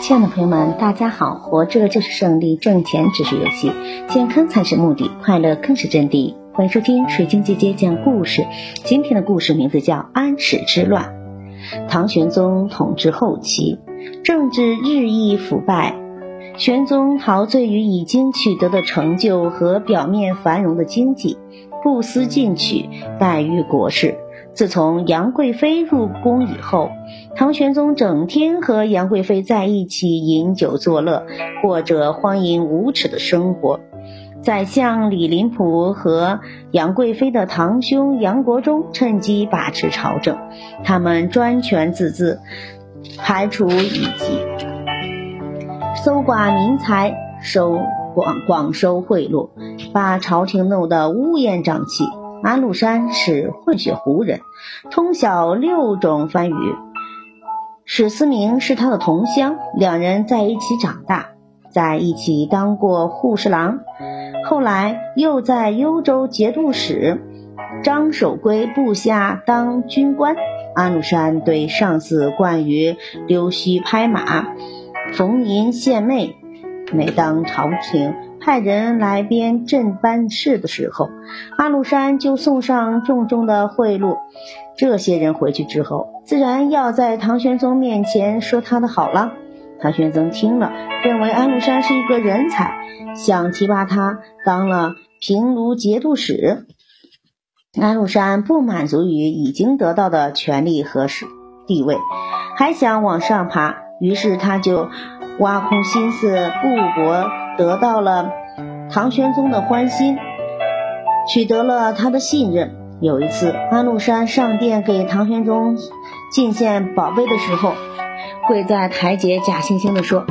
亲爱的朋友们，大家好！活着就是胜利，挣钱只是游戏，健康才是目的，快乐更是真谛。欢迎收听水晶姐姐讲故事。今天的故事名字叫《安史之乱》。唐玄宗统治后期，政治日益腐败，玄宗陶醉于已经取得的成就和表面繁荣的经济，不思进取，怠于国事。自从杨贵妃入宫以后，唐玄宗整天和杨贵妃在一起饮酒作乐，过着荒淫无耻的生活。宰相李林甫和杨贵妃的堂兄杨国忠趁机把持朝政，他们专权自恣，排除异己，搜刮民财，收广广收贿赂，把朝廷弄得乌烟瘴气。安禄山是混血胡人，通晓六种番语。史思明是他的同乡，两人在一起长大，在一起当过护侍郎，后来又在幽州节度使张守珪部下当军官。安禄山对上司惯于溜须拍马、逢迎献媚，每当朝廷。派人来边镇办事的时候，安禄山就送上重重的贿赂。这些人回去之后，自然要在唐玄宗面前说他的好了。唐玄宗听了，认为安禄山是一个人才，想提拔他当了平卢节度使。安禄山不满足于已经得到的权力和地位，还想往上爬，于是他就挖空心思布帛。得到了唐玄宗的欢心，取得了他的信任。有一次，安禄山上殿给唐玄宗进献宝贝的时候，跪在台阶，假惺惺地说：“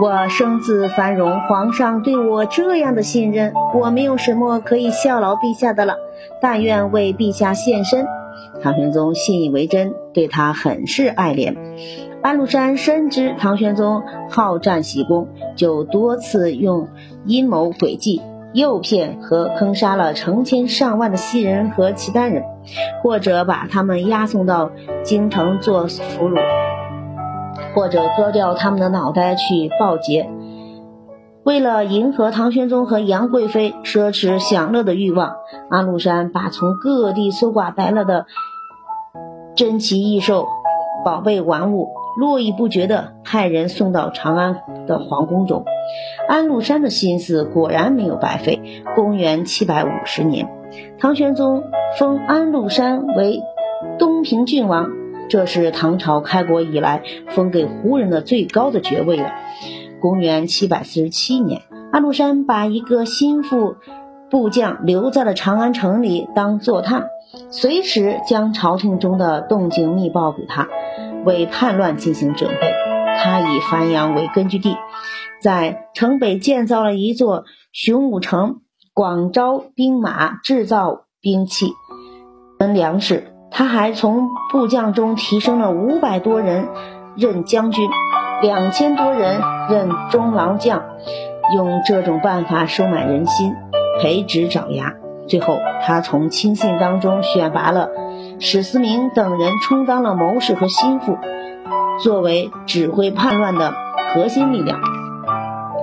我生自繁荣，皇上对我这样的信任，我没有什么可以效劳陛下的了，但愿为陛下献身。”唐玄宗信以为真，对他很是爱怜。安禄山深知唐玄宗好战喜功，就多次用阴谋诡计诱骗和坑杀了成千上万的西人和契丹人，或者把他们押送到京城做俘虏，或者割掉他们的脑袋去报捷。为了迎合唐玄宗和杨贵妃奢侈享乐的欲望，安禄山把从各地搜刮来了的珍奇异兽、宝贝玩物。络绎不绝地派人送到长安的皇宫中，安禄山的心思果然没有白费。公元七百五十年，唐玄宗封安禄山为东平郡王，这是唐朝开国以来封给胡人的最高的爵位了。公元七百四十七年，安禄山把一个心腹部将留在了长安城里当坐探，随时将朝廷中的动静密报给他。为叛乱进行准备，他以繁阳为根据地，在城北建造了一座雄武城，广招兵马，制造兵器、跟粮食。他还从部将中提升了五百多人任将军，两千多人任中郎将，用这种办法收买人心，培植爪牙。最后，他从亲信当中选拔了。史思明等人充当了谋士和心腹，作为指挥叛乱的核心力量。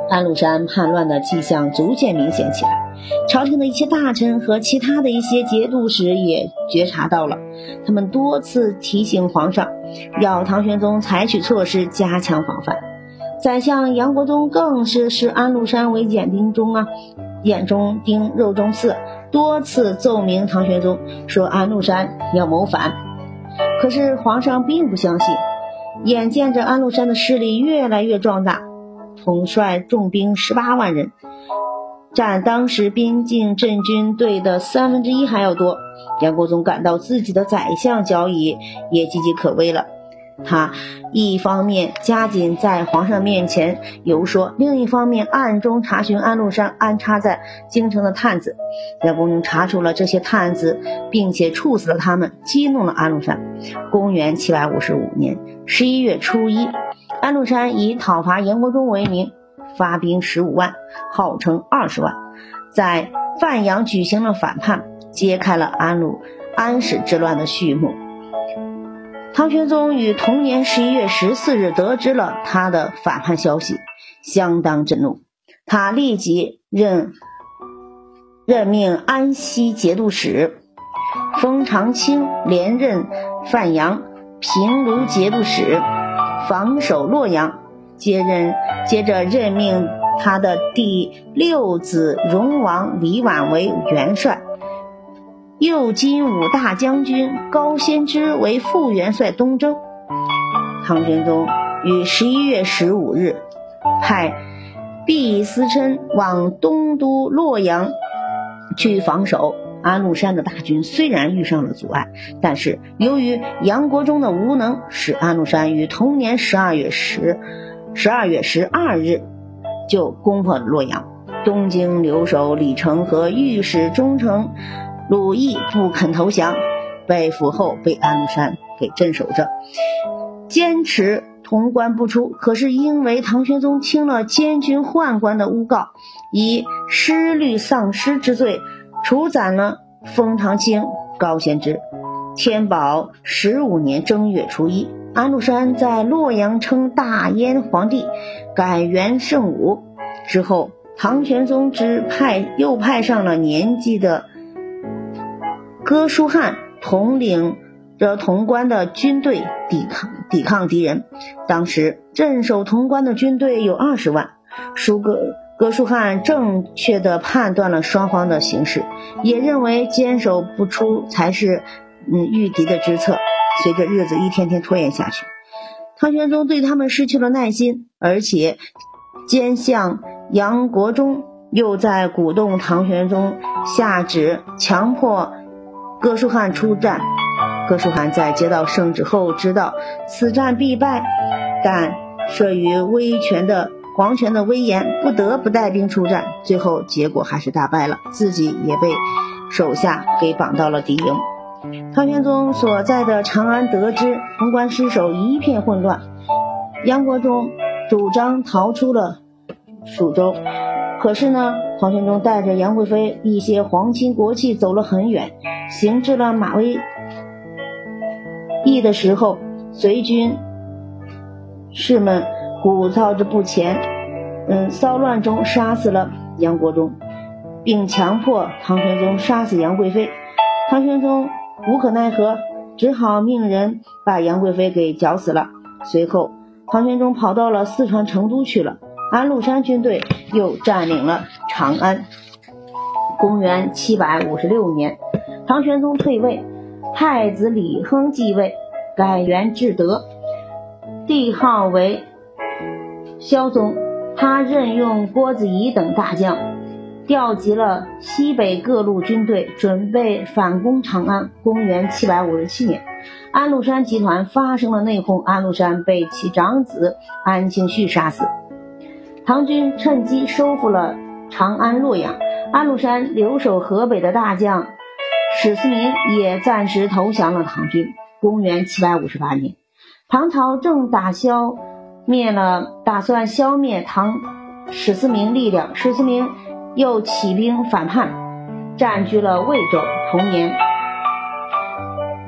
安禄山叛乱的迹象逐渐明显起来，朝廷的一些大臣和其他的一些节度使也觉察到了，他们多次提醒皇上，要唐玄宗采取措施加强防范。宰相杨国忠更是视安禄山为眼钉中啊，眼中钉，肉中刺。多次奏明唐玄宗说安禄山要谋反，可是皇上并不相信。眼见着安禄山的势力越来越壮大，统帅重兵十八万人，占当时边境镇军队的三分之一还要多，杨国忠感到自己的宰相交椅也岌岌可危了。他一方面加紧在皇上面前游说，另一方面暗中查询安禄山安插在京城的探子。杨国忠查出了这些探子，并且处死了他们，激怒了安禄山。公元七百五十五年十一月初一，安禄山以讨伐杨国忠为名，发兵十五万，号称二十万，在范阳举行了反叛，揭开了安禄安史之乱的序幕。唐玄宗于同年十一月十四日得知了他的反叛消息，相当震怒。他立即任任命安西节度使封长清连任范阳平卢节度使，防守洛阳。接任接着任命他的第六子荣王李绾为元帅。右金吾大将军高仙芝为副元帅东征。唐玄宗于十一月十五日派毕思琛往东都洛阳去防守安禄山的大军。虽然遇上了阻碍，但是由于杨国忠的无能，使安禄山于同年十二月十十二月十二日就攻破了洛阳。东京留守李成和御史中丞。鲁毅不肯投降，被俘后被安禄山给镇守着，坚持潼关不出。可是因为唐玄宗听了监军宦官的诬告，以失律丧失之罪处斩了封长清、高仙芝。天宝十五年正月初一，安禄山在洛阳称大燕皇帝，改元圣武。之后，唐玄宗之派又派上了年纪的。哥舒翰统领着潼关的军队抵抗抵抗敌人。当时镇守潼关的军队有二十万。舒哥哥舒翰正确的判断了双方的形势，也认为坚守不出才是嗯御敌的之策。随着日子一天天拖延下去，唐玄宗对他们失去了耐心，而且奸相杨国忠又在鼓动唐玄宗下旨强迫。哥舒翰出战，哥舒翰在接到圣旨后，知道此战必败，但慑于威权的皇权的威严，不得不带兵出战。最后结果还是大败了，自己也被手下给绑到了敌营。唐玄宗所在的长安得知潼关失守，一片混乱。杨国忠主张逃出了蜀州。可是呢，唐玄宗带着杨贵妃一些皇亲国戚走了很远，行至了马嵬驿的时候，随军士们鼓噪着不前，嗯，骚乱中杀死了杨国忠，并强迫唐玄宗杀死杨贵妃。唐玄宗无可奈何，只好命人把杨贵妃给绞死了。随后，唐玄宗跑到了四川成都去了。安禄山军队又占领了长安。公元七百五十六年，唐玄宗退位，太子李亨继位，改元至德，帝号为萧宗。他任用郭子仪等大将，调集了西北各路军队，准备反攻长安。公元七百五十七年，安禄山集团发生了内讧，安禄山被其长子安庆绪杀死。唐军趁机收复了长安、洛阳。安禄山留守河北的大将史思明也暂时投降了唐军。公元七百五十八年，唐朝正打消灭了，打算消灭唐史思明力量，史思明又起兵反叛，占据了魏州。同年，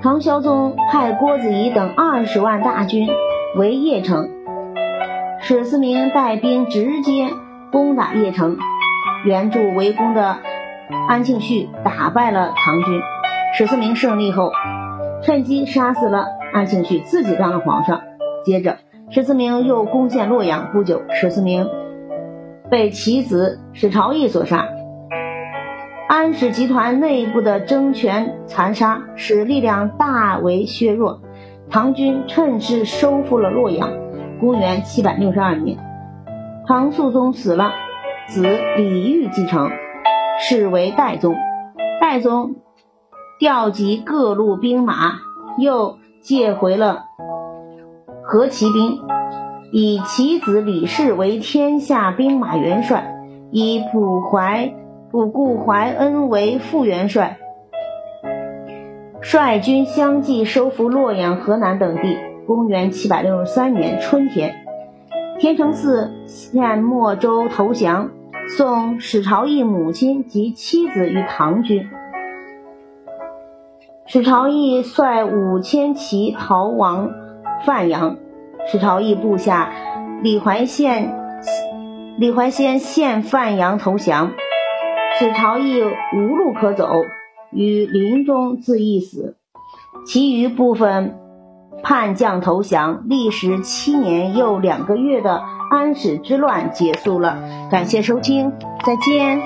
唐孝宗派郭子仪等二十万大军围邺城。史思明带兵直接攻打邺城，援助围攻的安庆绪打败了唐军。史思明胜利后，趁机杀死了安庆绪，自己当了皇上。接着，史思明又攻陷洛阳。不久，史思明被其子史朝义所杀。安史集团内部的争权残杀，使力量大为削弱。唐军趁势收复了洛阳。公元七百六十二年，唐肃宗死了，子李煜继承，是为代宗。代宗调集各路兵马，又借回了河骑兵，以其子李氏为天下兵马元帅，以卜怀卜固怀恩为副元帅，率军相继收复洛阳、河南等地。公元七百六十三年春天，天成寺献莫州投降，送史朝义母亲及妻子于唐军。史朝义率五千骑逃亡范阳，史朝义部下李怀宪李怀仙献范阳投降，史朝义无路可走，于林中自缢死。其余部分叛将投降，历时七年又两个月的安史之乱结束了。感谢收听，再见。